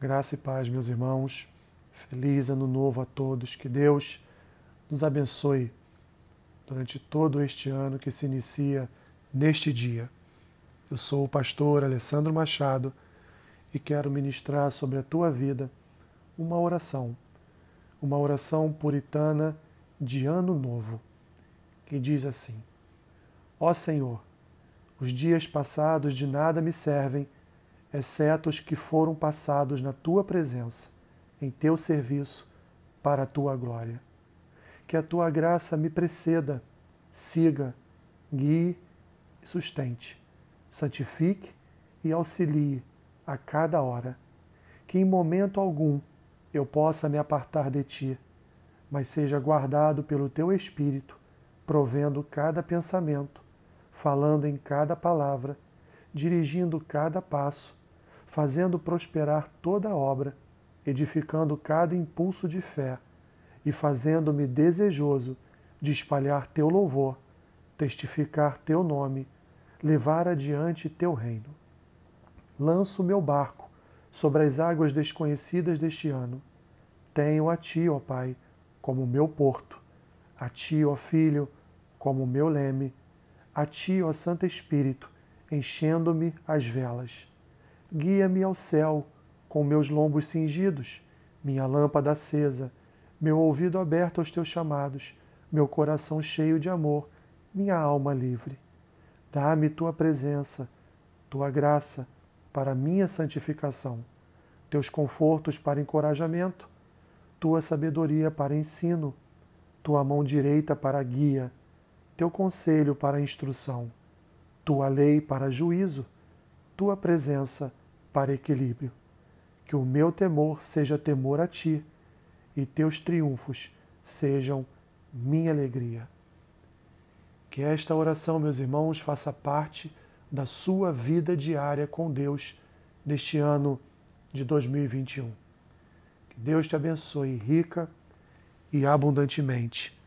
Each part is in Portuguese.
Graça e paz, meus irmãos. Feliz ano novo a todos. Que Deus nos abençoe durante todo este ano que se inicia neste dia. Eu sou o pastor Alessandro Machado e quero ministrar sobre a tua vida uma oração, uma oração puritana de ano novo, que diz assim: Ó Senhor, os dias passados de nada me servem exceto os que foram passados na tua presença, em teu serviço, para a tua glória. Que a tua graça me preceda, siga, guie e sustente, santifique e auxilie a cada hora. Que em momento algum eu possa me apartar de ti, mas seja guardado pelo teu Espírito, provendo cada pensamento, falando em cada palavra, dirigindo cada passo fazendo prosperar toda a obra, edificando cada impulso de fé e fazendo-me desejoso de espalhar teu louvor, testificar teu nome, levar adiante teu reino. Lanço meu barco sobre as águas desconhecidas deste ano. Tenho a ti, ó Pai, como meu porto, a ti, ó Filho, como meu leme, a ti, ó Santo Espírito, enchendo-me as velas Guia-me ao céu, com meus lombos cingidos, minha lâmpada acesa, meu ouvido aberto aos teus chamados, meu coração cheio de amor, minha alma livre. Dá-me tua presença, tua graça para minha santificação, teus confortos para encorajamento, tua sabedoria para ensino, tua mão direita para guia, teu conselho para instrução, tua lei para juízo, tua presença para equilíbrio. Que o meu temor seja temor a ti e teus triunfos sejam minha alegria. Que esta oração, meus irmãos, faça parte da sua vida diária com Deus neste ano de 2021. Que Deus te abençoe rica e abundantemente.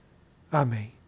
Amém.